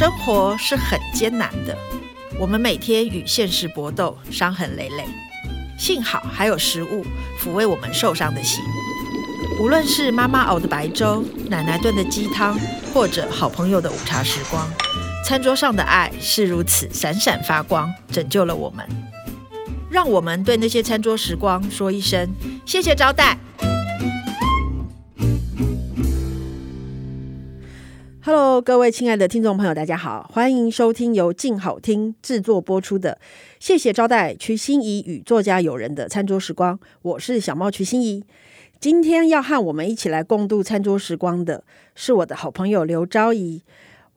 生活是很艰难的，我们每天与现实搏斗，伤痕累累。幸好还有食物抚慰我们受伤的心。无论是妈妈熬的白粥、奶奶炖的鸡汤，或者好朋友的午茶时光，餐桌上的爱是如此闪闪发光，拯救了我们。让我们对那些餐桌时光说一声谢谢招待。各位亲爱的听众朋友，大家好，欢迎收听由静好听制作播出的《谢谢招待》瞿欣怡与作家友人的餐桌时光。我是小猫瞿欣怡，今天要和我们一起来共度餐桌时光的是我的好朋友刘昭仪。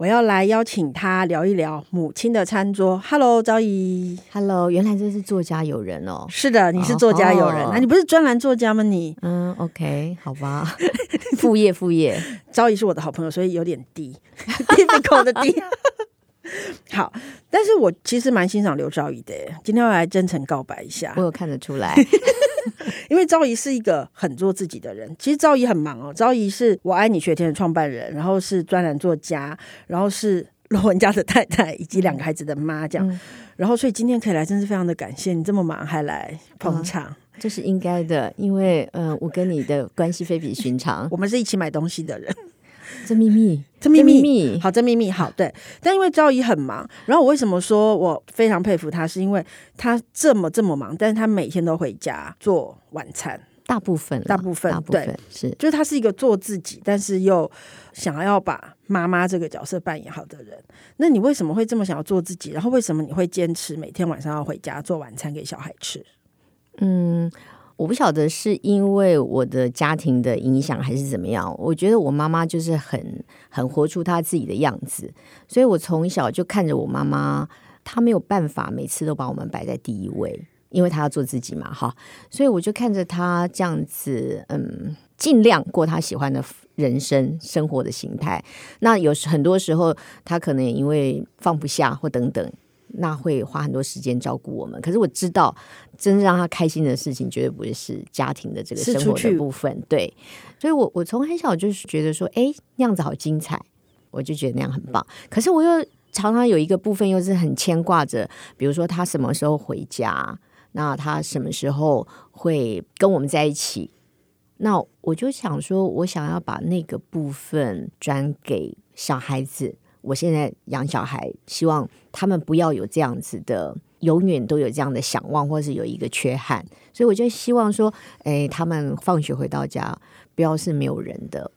我要来邀请他聊一聊母亲的餐桌。Hello，昭仪。Hello，原来这是作家友人哦。是的，你是作家友人，那、oh, 啊、你不是专栏作家吗？你嗯，OK，好吧。副业，副业。昭仪是我的好朋友，所以有点低，difficult 的低。好，但是我其实蛮欣赏刘昭仪的。今天要来真诚告白一下，我有看得出来。因为昭仪是一个很做自己的人，其实昭仪很忙哦。昭仪是我爱你学天的创办人，然后是专栏作家，然后是罗文家的太太，以及两个孩子的妈，这样。嗯、然后，所以今天可以来，真是非常的感谢你这么忙还来捧场，嗯、这是应该的。因为，嗯、呃，我跟你的关系非比寻常，我们是一起买东西的人。这秘密，这秘密，好，这秘密。好，对。但因为赵姨很忙，然后我为什么说我非常佩服她，是因为她这么这么忙，但是她每天都回家做晚餐，大部分，大部分，大部分，对，是，就是他是一个做自己，但是又想要把妈妈这个角色扮演好的人。那你为什么会这么想要做自己？然后为什么你会坚持每天晚上要回家做晚餐给小孩吃？嗯。我不晓得是因为我的家庭的影响还是怎么样，我觉得我妈妈就是很很活出她自己的样子，所以我从小就看着我妈妈，她没有办法每次都把我们摆在第一位，因为她要做自己嘛，哈，所以我就看着她这样子，嗯，尽量过她喜欢的人生生活的形态。那有很多时候，她可能也因为放不下或等等。那会花很多时间照顾我们，可是我知道，真正让他开心的事情，绝对不会是家庭的这个生活的部分。对，所以我我从很小就是觉得说，哎，那样子好精彩，我就觉得那样很棒。可是我又常常有一个部分，又是很牵挂着，比如说他什么时候回家，那他什么时候会跟我们在一起，那我就想说，我想要把那个部分转给小孩子。我现在养小孩，希望他们不要有这样子的，永远都有这样的想望，或是有一个缺憾。所以我就希望说，哎，他们放学回到家，不要是没有人的。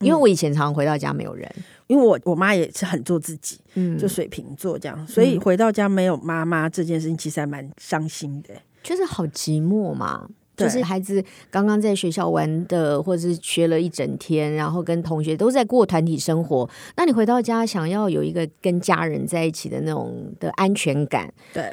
因为我以前常常回到家没有人，嗯、因为我我妈也是很做自己，嗯，就水瓶座这样，所以回到家没有妈妈这件事情，其实还蛮伤心的，就是好寂寞嘛。就是孩子刚刚在学校玩的，或者是学了一整天，然后跟同学都在过团体生活。那你回到家，想要有一个跟家人在一起的那种的安全感，对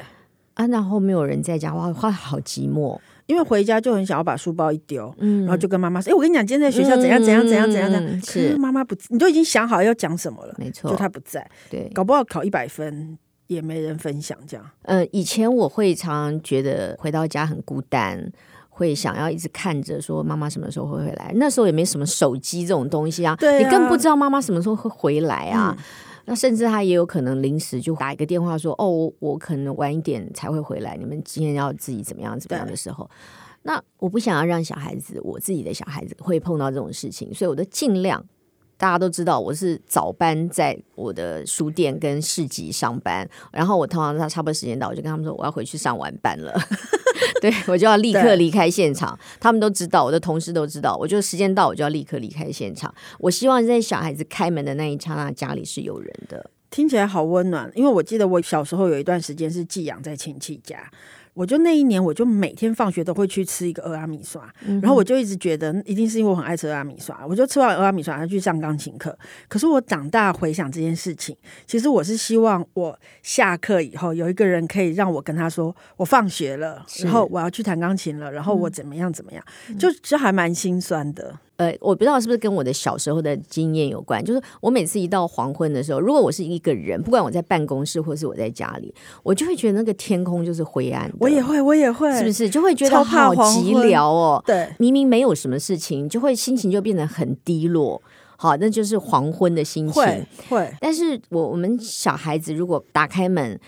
啊，然后没有人在家，哇，会好寂寞。因为回家就很想要把书包一丢，嗯，然后就跟妈妈说：“哎，我跟你讲，今天在学校怎样怎样怎样怎样怎样。”是妈妈不，你都已经想好要讲什么了，没错，就他不在，对，搞不好考一百分也没人分享这样。呃，以前我会常常觉得回到家很孤单。会想要一直看着说妈妈什么时候会回来，那时候也没什么手机这种东西啊，对啊，你更不知道妈妈什么时候会回来啊。嗯、那甚至他也有可能临时就打一个电话说：“哦，我，我可能晚一点才会回来，你们今天要自己怎么样怎么样的时候。”那我不想要让小孩子，我自己的小孩子会碰到这种事情，所以我都尽量。大家都知道我是早班在我的书店跟市集上班，然后我通常他差不多时间到，我就跟他们说我要回去上晚班了。对，我就要立刻离开现场，他们都知道，我的同事都知道，我就时间到我就要立刻离开现场。我希望在小孩子开门的那一刹那，家里是有人的，听起来好温暖。因为我记得我小时候有一段时间是寄养在亲戚家。我就那一年，我就每天放学都会去吃一个俄阿米刷，嗯、然后我就一直觉得一定是因为我很爱吃俄阿米刷，我就吃完俄阿米刷，然后去上钢琴课。可是我长大回想这件事情，其实我是希望我下课以后有一个人可以让我跟他说，我放学了，然后我要去弹钢琴了，然后我怎么样怎么样，嗯、就就还蛮心酸的。呃，我不知道是不是跟我的小时候的经验有关，就是我每次一到黄昏的时候，如果我是一个人，不管我在办公室或是我在家里，我就会觉得那个天空就是灰暗的。我也会，我也会，是不是就会觉得好寂寥哦？对，明明没有什么事情，就会心情就变得很低落。好，那就是黄昏的心情。会会，但是我我们小孩子如果打开门，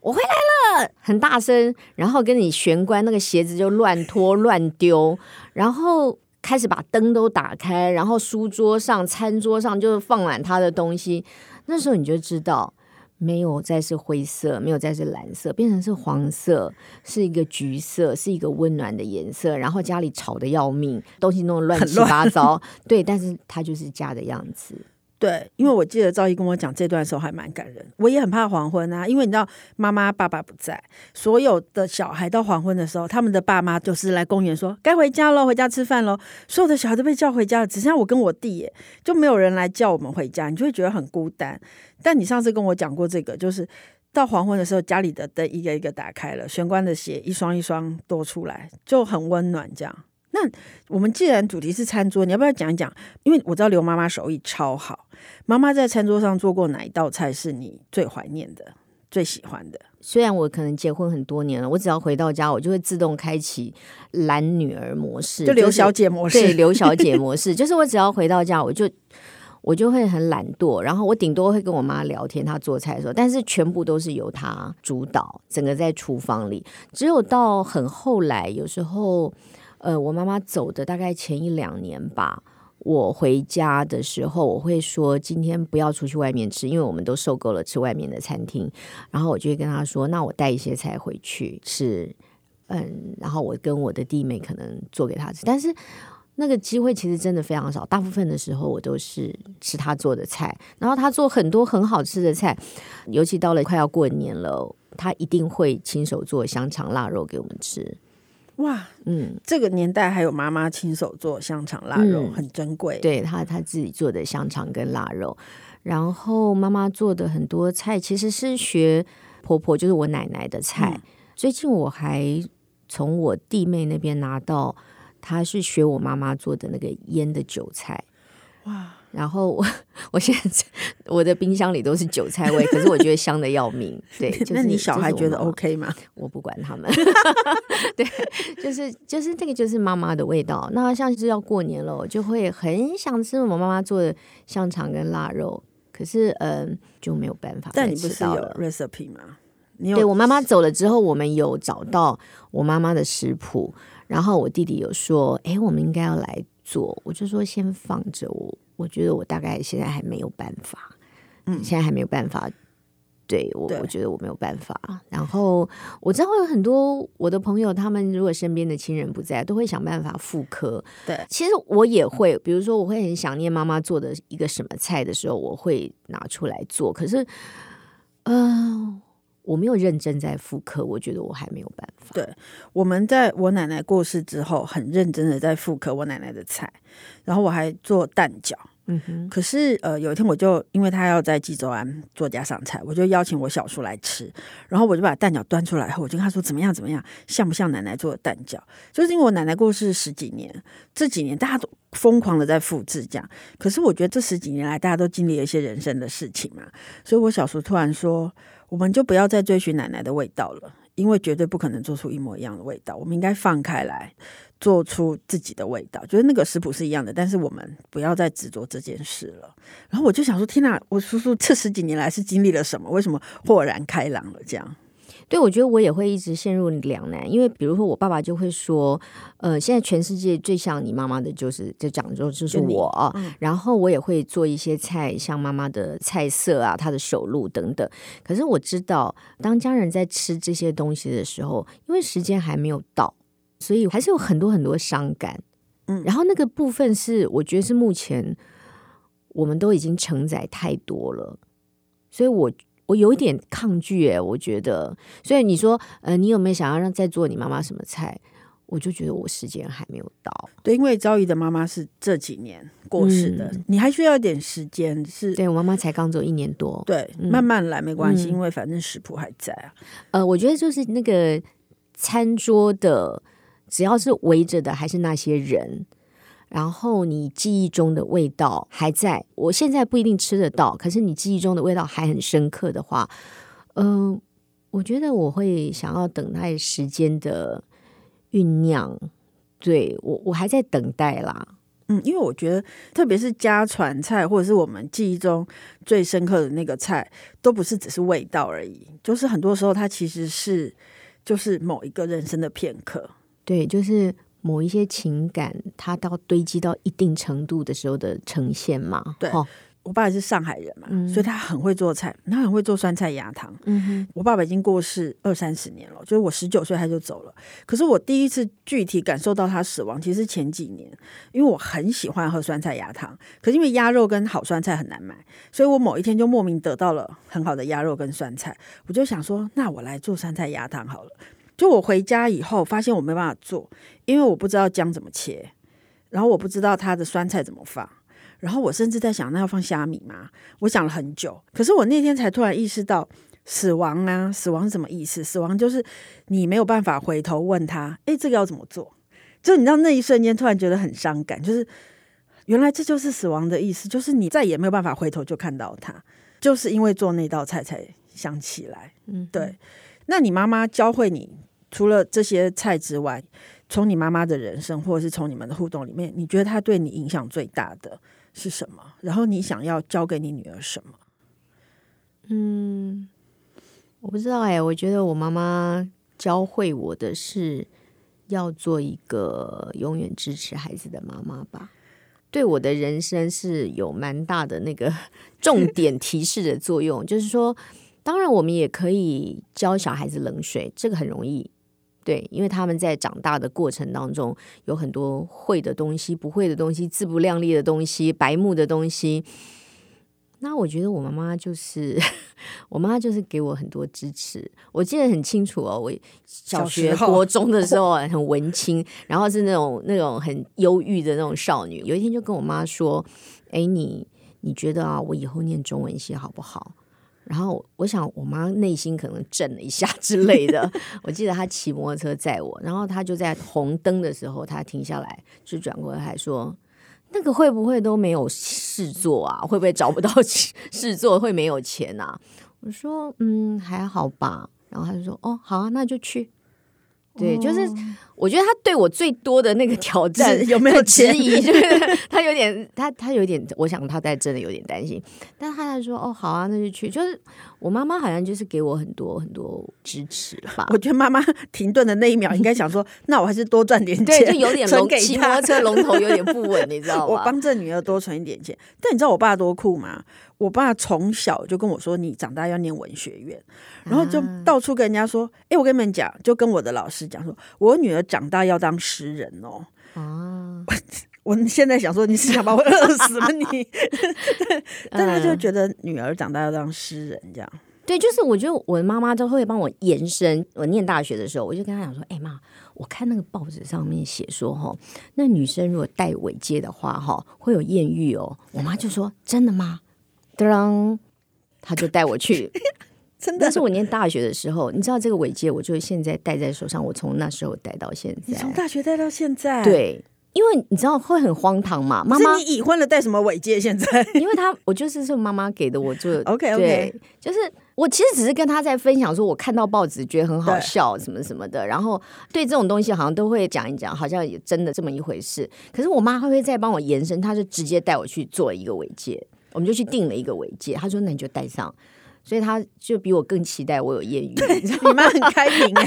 我回来了，很大声，然后跟你玄关那个鞋子就乱脱乱丢，然后开始把灯都打开，然后书桌上、餐桌上就放满他的东西，那时候你就知道。没有再是灰色，没有再是蓝色，变成是黄色，是一个橘色，是一个温暖的颜色。然后家里吵得要命，东西弄得乱七八糟，对，但是他就是家的样子。对，因为我记得赵毅跟我讲这段时候还蛮感人。我也很怕黄昏啊，因为你知道妈妈爸爸不在，所有的小孩到黄昏的时候，他们的爸妈就是来公园说该回家喽，回家吃饭喽。所有的小孩都被叫回家了，只剩下我跟我弟耶，就没有人来叫我们回家，你就会觉得很孤单。但你上次跟我讲过这个，就是到黄昏的时候，家里的灯一个一个打开了，玄关的鞋一双一双多出来，就很温暖这样。那我们既然主题是餐桌，你要不要讲一讲？因为我知道刘妈妈手艺超好，妈妈在餐桌上做过哪一道菜是你最怀念的、最喜欢的？虽然我可能结婚很多年了，我只要回到家，我就会自动开启懒女儿模式，就刘小姐模式。对，刘小姐 模式，就是我只要回到家，我就我就会很懒惰，然后我顶多会跟我妈聊天，她做菜的时候，但是全部都是由她主导，整个在厨房里。只有到很后来，有时候。呃，我妈妈走的大概前一两年吧。我回家的时候，我会说今天不要出去外面吃，因为我们都受够了吃外面的餐厅。然后我就会跟她说，那我带一些菜回去吃。嗯，然后我跟我的弟妹可能做给她吃，但是那个机会其实真的非常少。大部分的时候，我都是吃她做的菜。然后她做很多很好吃的菜，尤其到了快要过年了，她一定会亲手做香肠腊肉给我们吃。哇，嗯，这个年代还有妈妈亲手做香肠腊肉，嗯、很珍贵。对，她她自己做的香肠跟腊肉，然后妈妈做的很多菜其实是学婆婆，就是我奶奶的菜。嗯、最近我还从我弟妹那边拿到，她是学我妈妈做的那个腌的韭菜。哇。然后我 我现在我的冰箱里都是韭菜味，可是我觉得香的要命。对，就是、那你小孩觉得 OK 吗？我不管他们。对，就是就是这个就是妈妈的味道。那像是要过年了，我就会很想吃我妈妈做的香肠跟腊肉，可是嗯、呃、就没有办法。但你不是有 recipe 吗？你对我妈妈走了之后，我们有找到我妈妈的食谱，然后我弟弟有说，哎，我们应该要来做，我就说先放着我。我觉得我大概现在还没有办法，嗯，现在还没有办法。对我，对我觉得我没有办法。然后我知道有很多我的朋友，他们如果身边的亲人不在，都会想办法复刻。对，其实我也会，比如说我会很想念妈妈做的一个什么菜的时候，我会拿出来做。可是，嗯、呃。我没有认真在复刻，我觉得我还没有办法。对，我们在我奶奶过世之后，很认真的在复刻我奶奶的菜，然后我还做蛋饺。嗯哼。可是呃，有一天我就因为他要在济州安做家常菜，我就邀请我小叔来吃，然后我就把蛋饺端出来后，我就跟他说怎么样怎么样，像不像奶奶做的蛋饺？就是因为我奶奶过世十几年，这几年大家都疯狂的在复制这样。可是我觉得这十几年来，大家都经历了一些人生的事情嘛，所以我小叔突然说。我们就不要再追寻奶奶的味道了，因为绝对不可能做出一模一样的味道。我们应该放开来，做出自己的味道。就是那个食谱是一样的，但是我们不要再执着这件事了。然后我就想说，天哪，我叔叔这十几年来是经历了什么？为什么豁然开朗了？这样。对，我觉得我也会一直陷入两难，因为比如说我爸爸就会说，呃，现在全世界最像你妈妈的就是就讲说就是我啊，嗯、然后我也会做一些菜，像妈妈的菜色啊，她的手路等等。可是我知道，当家人在吃这些东西的时候，因为时间还没有到，所以还是有很多很多伤感。嗯，然后那个部分是我觉得是目前我们都已经承载太多了，所以我。我有一点抗拒哎，我觉得，所以你说，呃，你有没有想要让再做你妈妈什么菜？我就觉得我时间还没有到。对，因为昭仪的妈妈是这几年过世的，嗯、你还需要一点时间。是，对我妈妈才刚走一年多，对，嗯、慢慢来没关系，因为反正食谱还在啊。呃，我觉得就是那个餐桌的，只要是围着的，还是那些人。然后你记忆中的味道还在，我现在不一定吃得到，可是你记忆中的味道还很深刻的话，嗯、呃，我觉得我会想要等待时间的酝酿。对，我，我还在等待啦。嗯，因为我觉得，特别是家传菜，或者是我们记忆中最深刻的那个菜，都不是只是味道而已，就是很多时候它其实是就是某一个人生的片刻，对，就是某一些情感，它到堆积到一定程度的时候的呈现嘛，对。哦我爸爸是上海人嘛，嗯、所以他很会做菜，他很会做酸菜鸭汤。嗯哼，我爸爸已经过世二三十年了，就是我十九岁他就走了。可是我第一次具体感受到他死亡，其实前几年，因为我很喜欢喝酸菜鸭汤，可是因为鸭肉跟好酸菜很难买，所以我某一天就莫名得到了很好的鸭肉跟酸菜，我就想说，那我来做酸菜鸭汤好了。就我回家以后，发现我没办法做，因为我不知道姜怎么切，然后我不知道它的酸菜怎么放。然后我甚至在想，那要放虾米吗？我想了很久，可是我那天才突然意识到，死亡啊，死亡是什么意思？死亡就是你没有办法回头问他，诶，这个要怎么做？就你知道那一瞬间突然觉得很伤感，就是原来这就是死亡的意思，就是你再也没有办法回头就看到他，就是因为做那道菜才想起来。嗯，对。那你妈妈教会你除了这些菜之外，从你妈妈的人生或者是从你们的互动里面，你觉得她对你影响最大的？是什么？然后你想要教给你女儿什么？嗯，我不知道哎。我觉得我妈妈教会我的是要做一个永远支持孩子的妈妈吧。对我的人生是有蛮大的那个 重点提示的作用。就是说，当然我们也可以教小孩子冷水，这个很容易。对，因为他们在长大的过程当中，有很多会的东西、不会的东西、自不量力的东西、白目的东西。那我觉得我妈妈就是，我妈妈就是给我很多支持。我记得很清楚哦，我小学、国中的时候很文青，然后是那种那种很忧郁的那种少女。有一天就跟我妈说：“哎，你你觉得啊，我以后念中文系好不好？”然后我想，我妈内心可能震了一下之类的。我记得她骑摩托车载我，然后她就在红灯的时候，她停下来，就转过来还说：“那个会不会都没有事做啊？会不会找不到事 做？会没有钱啊？”我说：“嗯，还好吧。”然后她就说：“哦，好啊，那就去。”对，就是我觉得他对我最多的那个挑战有没有质疑？就是他有点，他他有点，我想他在真的有点担心，但他还说：“哦，好啊，那就去。”就是我妈妈好像就是给我很多很多支持吧。我觉得妈妈停顿的那一秒应该想说：“ 那我还是多赚点钱。”对，就有点 龙骑摩托车龙头有点不稳，你知道吗？我帮这女儿多存一点钱。但你知道我爸多酷吗？我爸从小就跟我说：“你长大要念文学院。”然后就到处跟人家说：“哎、啊，我跟你们讲，就跟我的老师讲说，我女儿长大要当诗人哦。”啊，我现在想说，你是想把我饿死吗？你？但他就觉得女儿长大要当诗人，这样。对，就是我觉得我的妈妈都会帮我延伸。我念大学的时候，我就跟她讲说：“哎妈，我看那个报纸上面写说，哈，那女生如果戴尾戒的话，哈，会有艳遇哦。”我妈就说：“真的吗？”当，她就带我去。真的，但是我念大学的时候，你知道这个尾戒，我就现在戴在手上。我从那时候戴到现在，从大学戴到现在。对，因为你知道会很荒唐嘛。妈妈，你已婚了，戴什么尾戒？现在？因为他，我就是是妈妈给的，我就 OK OK。就是我其实只是跟他在分享，说我看到报纸觉得很好笑，什么什么的。然后对这种东西，好像都会讲一讲，好像也真的这么一回事。可是我妈会不会再帮我延伸？她就直接带我去做一个尾戒。我们就去订了一个尾戒，她说：“那你就戴上。”所以他就比我更期待我有艳遇。你妈很开明 哎，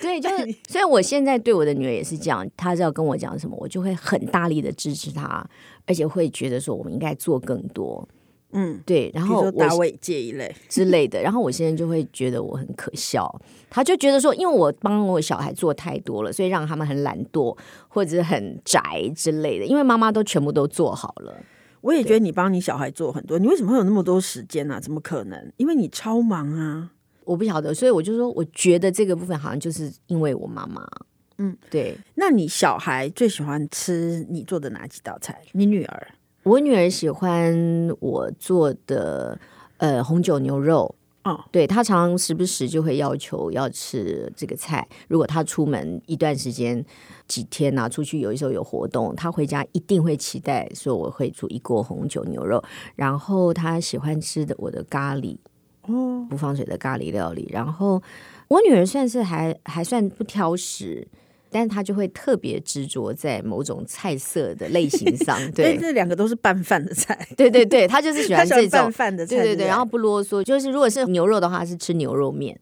对，就是。所以我现在对我的女儿也是这样，她是要跟我讲什么，我就会很大力的支持她，而且会觉得说我们应该做更多。嗯，对。然后打尾戒一类之类的，然后我现在就会觉得我很可笑，他就觉得说，因为我帮我小孩做太多了，所以让他们很懒惰或者很宅之类的，因为妈妈都全部都做好了。我也觉得你帮你小孩做很多，你为什么会有那么多时间呢、啊？怎么可能？因为你超忙啊！我不晓得，所以我就说，我觉得这个部分好像就是因为我妈妈。嗯，对。那你小孩最喜欢吃你做的哪几道菜？你女儿？我女儿喜欢我做的呃红酒牛肉。哦，对，他常常时不时就会要求要吃这个菜。如果他出门一段时间。几天呐、啊，出去有一时候有活动，他回家一定会期待说我会煮一锅红酒牛肉，然后他喜欢吃的我的咖喱，哦，不放水的咖喱料理。然后我女儿算是还还算不挑食，但是他就会特别执着在某种菜色的类型上。对，这两个都是拌饭的菜。对对对，他就是 喜欢这种拌饭的菜。对对对，然后不啰嗦，就是如果是牛肉的话，是吃牛肉面。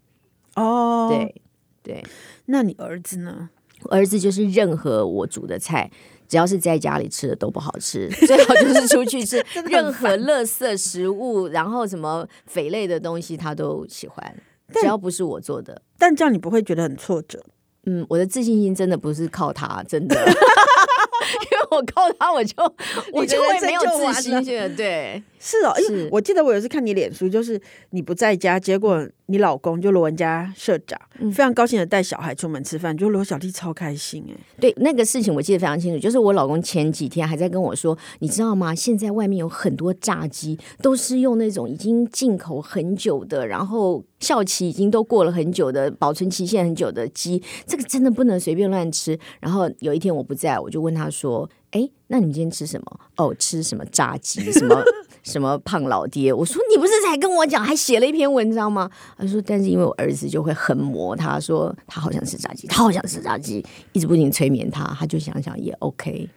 哦，对对。那你儿子呢？儿子就是任何我煮的菜，只要是在家里吃的都不好吃，最好就是出去吃 任何垃圾食物，然后什么肥类的东西他都喜欢，只要不是我做的。但这样你不会觉得很挫折？嗯，我的自信心真的不是靠他，真的。因为我靠他，我就我就会没有自信心了。对，是哦，因为我记得我有一次看你脸书，就是你不在家，结果你老公就罗文家社长、嗯、非常高兴的带小孩出门吃饭，就罗小弟超开心哎。对，那个事情我记得非常清楚，就是我老公前几天还在跟我说，你知道吗？现在外面有很多炸鸡都是用那种已经进口很久的，然后效期已经都过了很久的，保存期限很久的鸡，这个真的不能随便乱吃。然后有一天我不在，我就问他说。哎，那你们今天吃什么？哦，吃什么炸鸡？什么什么胖老爹？我说你不是才跟我讲，还写了一篇文章吗？他说，但是因为我儿子就会很磨，他说他好想吃炸鸡，他好想吃炸鸡，一直不停催眠他，他就想想也 OK。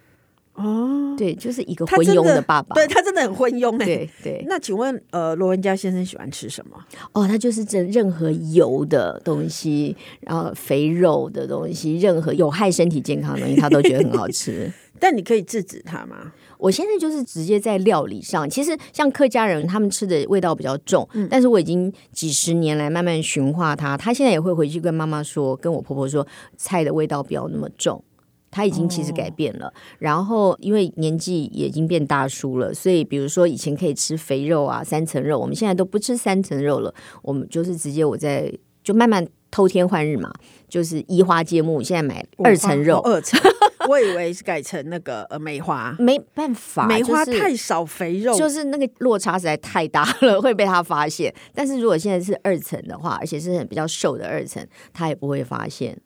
哦，对，就是一个昏庸的爸爸，对他真的很昏庸哎。对对，那请问呃，罗文嘉先生喜欢吃什么？哦，他就是这任何油的东西，然后肥肉的东西，任何有害身体健康的东西，他都觉得很好吃。但你可以制止他吗？我现在就是直接在料理上，其实像客家人，他们吃的味道比较重，嗯，但是我已经几十年来慢慢驯化他，他现在也会回去跟妈妈说，跟我婆婆说，菜的味道不要那么重。他已经其实改变了，哦，然后因为年纪也已经变大叔了，所以比如说以前可以吃肥肉啊，三层肉，我们现在都不吃三层肉了，我们就是直接我在就慢慢偷天换日嘛，就是移花接木，现在买二层肉，二层，我以为是改成那个呃梅花，没办法，梅花太少肥肉，就是那个落差实在太大了，会被他发现。但是如果现在是二层的话，而且是很比较瘦的二层，他也不会发现。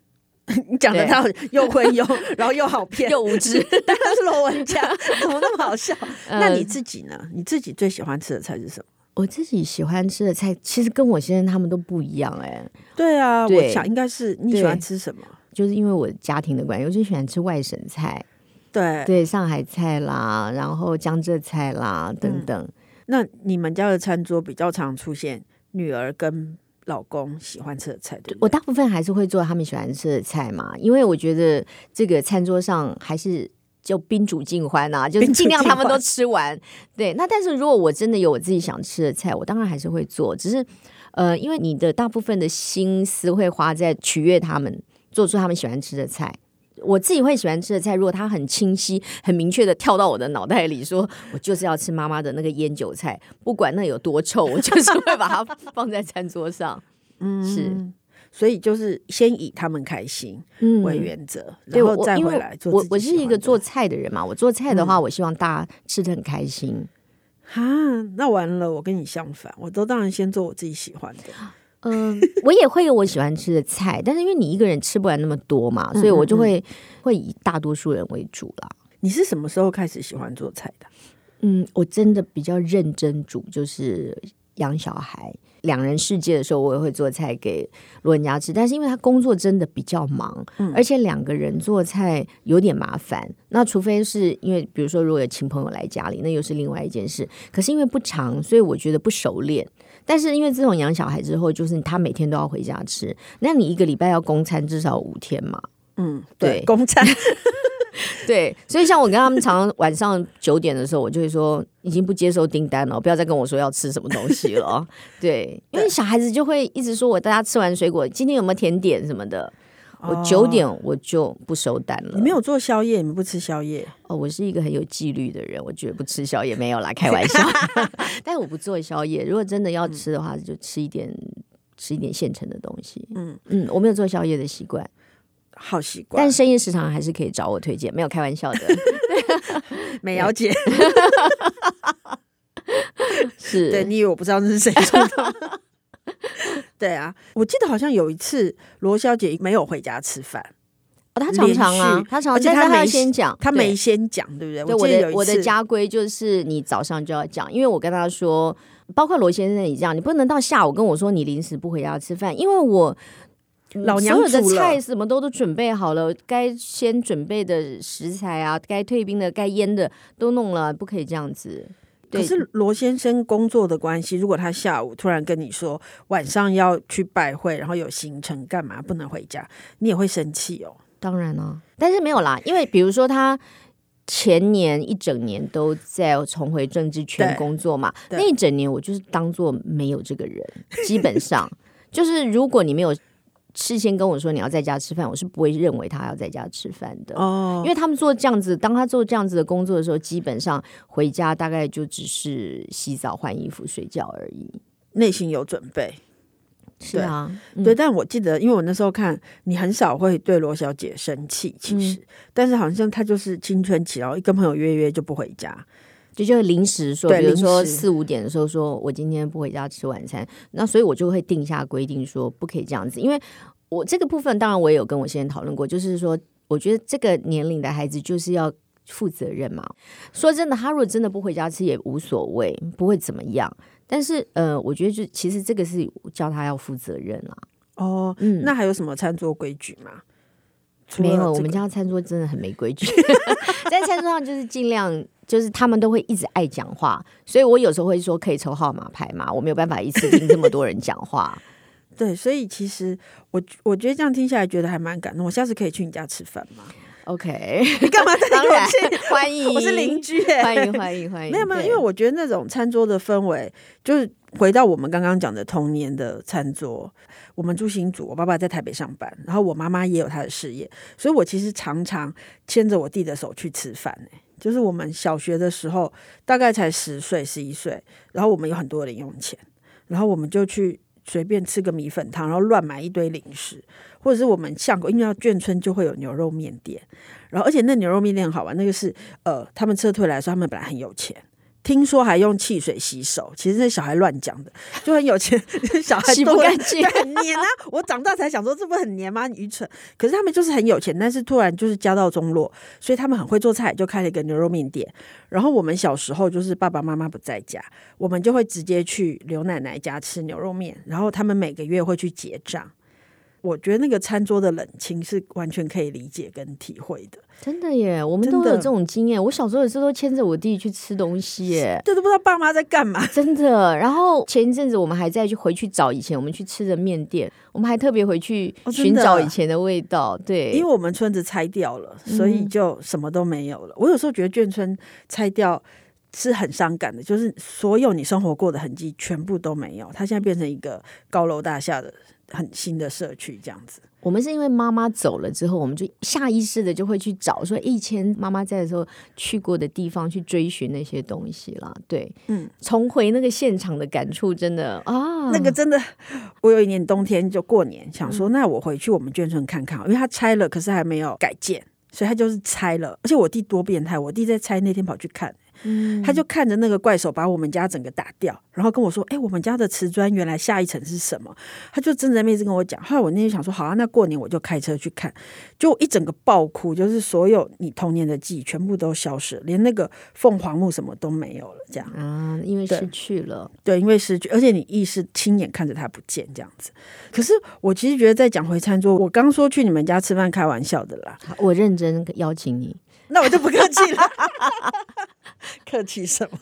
你 讲的他 又会用，然后又好骗，又无知，当然是罗文嘉，怎么那么好笑？呃、那你自己呢？你自己最喜欢吃的菜是什么？我自己喜欢吃的菜，其实跟我先生他们都不一样哎、欸。对啊对，我想应该是你喜欢吃什么？就是因为我家庭的关系，我就喜欢吃外省菜，对对，上海菜啦，然后江浙菜啦等等、嗯。那你们家的餐桌比较常出现女儿跟？老公喜欢吃的菜，对，对，我大部分还是会做他们喜欢吃的菜嘛，因为我觉得这个餐桌上还是就宾主尽欢啊，就是尽量他们都吃完。对，那但是如果我真的有我自己想吃的菜，我当然还是会做，只是呃，因为你的大部分的心思会花在取悦他们，做出他们喜欢吃的菜。我自己会喜欢吃的菜，如果它很清晰、很明确的跳到我的脑袋里，说我就是要吃妈妈的那个腌韭菜，不管那有多臭，我就是会把它放在餐桌上。嗯，是，所以就是先以他们开心为原则，嗯、然后再回来做。我我是一个做菜的人嘛，我做菜的话，我希望大家吃的很开心。哈、那完了，我跟你相反，我都当然先做我自己喜欢的。嗯，我也会有我喜欢吃的菜，但是因为你一个人吃不完那么多嘛，所以我就会嗯嗯会以大多数人为主啦。你是什么时候开始喜欢做菜的？嗯，我真的比较认真煮，就是养小孩两人世界的时候，我也会做菜给罗人家吃。但是因为他工作真的比较忙，嗯，而且两个人做菜有点麻烦。那除非是因为，比如说如果有亲朋友来家里，那又是另外一件事。可是因为不长，所以我觉得不熟练。但是因为自从养小孩之后，就是他每天都要回家吃，那你一个礼拜要供餐至少五天嘛？嗯，对，供餐。对，所以像我跟他们常常晚上九点的时候，我就会说已经不接受订单了，不要再跟我说要吃什么东西了。对，因为小孩子就会一直说我大家吃完水果，今天有没有甜点什么的。我九点我就不收单了。你没有做宵夜，你们不吃宵夜？哦，我是一个很有纪律的人，我绝不吃宵夜，没有啦，开玩笑。但是我不做宵夜，如果真的要吃的话，就吃一点，吃一点现成的东西。嗯嗯，我没有做宵夜的习惯，好习惯。但深夜食堂还是可以找我推荐，没有开玩笑的。美瑶姐，是对，你以为我不知道那是谁做的？对啊，我记得好像有一次罗小姐没有回家吃饭，哦，她常常啊，她常常，而且她没先讲，她没先讲，对不对？对，我的我的家规就是你早上就要讲，因为我跟她说，包括罗先生也这样，你不能到下午跟我说你临时不回家吃饭，因为我老娘所有的菜什么都都准备好了，该先准备的食材啊，该退冰的、该腌的都弄了，不可以这样子。可是罗先生工作的关系，如果他下午突然跟你说晚上要去拜会，然后有行程干嘛不能回家，你也会生气哦。当然了、啊，但是没有啦，因为比如说他前年一整年都在重回政治圈工作嘛，那一整年我就是当做没有这个人，基本上 就是如果你没有。事先跟我说你要在家吃饭，我是不会认为他要在家吃饭的哦，因为他们做这样子，当他做这样子的工作的时候，基本上回家大概就只是洗澡、换衣服、睡觉而已，内心有准备。是啊，对，嗯、对，但我记得，因为我那时候看你很少会对罗小姐生气，其实，嗯、但是好像她就是青春期，然后一跟朋友约约就不回家。就就临时说，比如说四五点的时候，说我今天不回家吃晚餐，那所以我就会定下规定，说不可以这样子。因为我这个部分，当然我也有跟我先生讨论过，就是说，我觉得这个年龄的孩子就是要负责任嘛。说真的，他如果真的不回家吃也无所谓，不会怎么样。但是呃，我觉得就其实这个是叫他要负责任啦。哦，嗯，那还有什么餐桌规矩吗？没有，我们家餐桌真的很没规矩 在餐桌上就是尽量。就是他们都会一直爱讲话，所以我有时候会说可以抽号码牌嘛，我没有办法一次听这么多人讲话。对，所以其实我我觉得这样听下来觉得还蛮感动。我下次可以去你家吃饭吗？OK，你 干嘛在当然欢迎，我是邻居，欢迎欢迎欢迎。没有没有，因为我觉得那种餐桌的氛围，就是回到我们刚刚讲的童年的餐桌。我们住新竹，我爸爸在台北上班，然后我妈妈也有她的事业，所以我其实常常牵着我弟的手去吃饭呢。就是我们小学的时候，大概才十岁、十一岁，然后我们有很多零用钱，然后我们就去随便吃个米粉汤，然后乱买一堆零食，或者是我们巷口，因为要眷村就会有牛肉面店，然后而且那牛肉面店好玩，那个是呃，他们撤退来说，他们本来很有钱。听说还用汽水洗手，其实那小孩乱讲的，就很有钱，小孩洗不干净，很黏啊！我长大才想说，这不很黏吗？愚蠢！可是他们就是很有钱，但是突然就是家道中落，所以他们很会做菜，就开了一个牛肉面店。然后我们小时候就是爸爸妈妈不在家，我们就会直接去刘奶奶家吃牛肉面，然后他们每个月会去结账。我觉得那个餐桌的冷清是完全可以理解跟体会的。真的耶，我们都有这种经验。我小时候也是都牵着我弟去吃东西耶，这都不知道爸妈在干嘛。真的。然后前一阵子我们还在去回去找以前我们去吃的面店，我们还特别回去寻找以前的味道。对，因为我们村子拆掉了，所以就什么都没有了。嗯、我有时候觉得眷村拆掉是很伤感的，就是所有你生活过的痕迹全部都没有。它现在变成一个高楼大厦的。很新的社区这样子，我们是因为妈妈走了之后，我们就下意识的就会去找说以前妈妈在的时候去过的地方，去追寻那些东西啦。对，嗯，重回那个现场的感触真的啊，那个真的，我有一年冬天就过年，想说那我回去我们眷村看看，因为他拆了，可是还没有改建，所以他就是拆了。而且我弟多变态，我弟在拆那天跑去看。嗯，他就看着那个怪手把我们家整个打掉，然后跟我说：“哎、欸，我们家的瓷砖原来下一层是什么？”他就睁着眼睛跟我讲。后来我那天想说：“好啊，那过年我就开车去看。”就一整个爆哭，就是所有你童年的记忆全部都消失了，连那个凤凰木什么都没有了。这样啊，因为失去了对，对，因为失去，而且你意识亲眼看着它不见这样子。可是我其实觉得在讲回餐桌，我刚说去你们家吃饭开玩笑的啦，我认真邀请你。那我就不客气了，客气什么？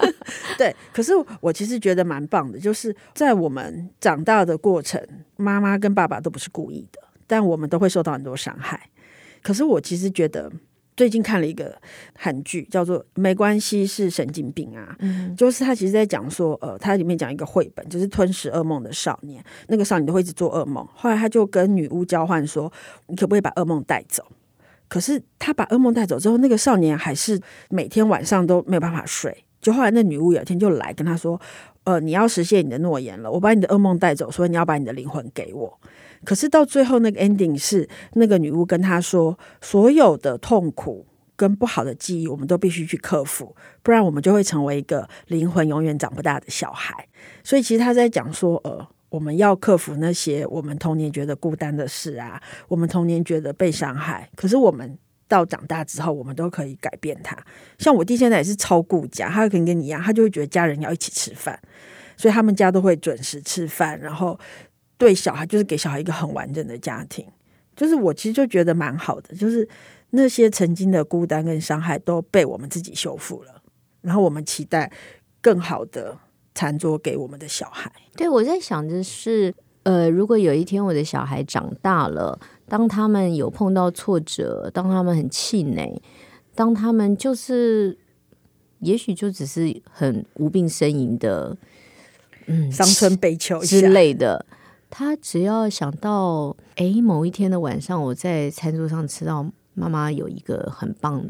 对，可是我其实觉得蛮棒的，就是在我们长大的过程，妈妈跟爸爸都不是故意的，但我们都会受到很多伤害。可是我其实觉得，最近看了一个韩剧，叫做《没关系是神经病》啊，嗯，就是他其实在讲说，呃，他里面讲一个绘本，就是吞食噩梦的少年，那个少年都会一直做噩梦，后来他就跟女巫交换说，你可不可以把噩梦带走？可是他把噩梦带走之后，那个少年还是每天晚上都没有办法睡。就后来那女巫有一天就来跟他说：“呃，你要实现你的诺言了，我把你的噩梦带走，所以你要把你的灵魂给我。”可是到最后那个 ending 是那个女巫跟他说：“所有的痛苦跟不好的记忆，我们都必须去克服，不然我们就会成为一个灵魂永远长不大的小孩。”所以其实他在讲说：“呃。”我们要克服那些我们童年觉得孤单的事啊，我们童年觉得被伤害，可是我们到长大之后，我们都可以改变它。像我弟现在也是超顾家，他可能跟你一样，他就会觉得家人要一起吃饭，所以他们家都会准时吃饭，然后对小孩就是给小孩一个很完整的家庭。就是我其实就觉得蛮好的，就是那些曾经的孤单跟伤害都被我们自己修复了，然后我们期待更好的餐桌给我们的小孩。对，我在想的是，呃，如果有一天我的小孩长大了，当他们有碰到挫折，当他们很气馁，当他们就是，也许就只是很无病呻吟的，嗯，伤春悲秋之类的。他只要想到，哎，某一天的晚上，我在餐桌上吃到妈妈有一个很棒、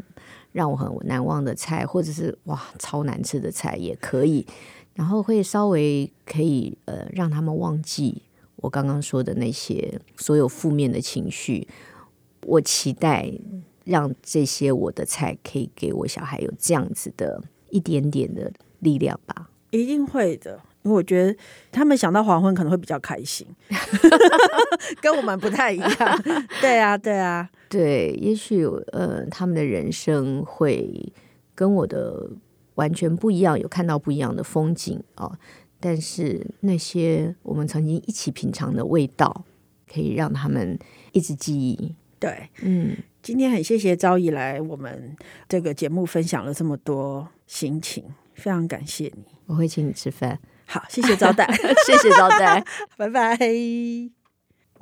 让我很难忘的菜，或者是哇超难吃的菜也可以，然后会稍微可以呃让他们忘记我刚刚说的那些所有负面的情绪。我期待让这些我的菜可以给我小孩有这样子的一点点的力量吧，一定会的。因为我觉得他们想到黄昏可能会比较开心，跟我们不太一样。对啊，对啊，对，也许呃，他们的人生会跟我的完全不一样，有看到不一样的风景哦。但是那些我们曾经一起品尝的味道，可以让他们一直记忆。对，嗯，今天很谢谢昭仪来我们这个节目分享了这么多心情，非常感谢你。我会请你吃饭。好，谢谢招待，谢谢招待，拜拜。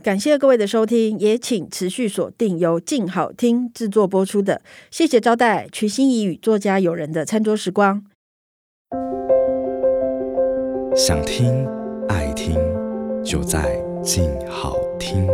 感谢各位的收听，也请持续锁定由静好听制作播出的《谢谢招待》，瞿欣怡与作家友人的餐桌时光。想听爱听，就在静好听。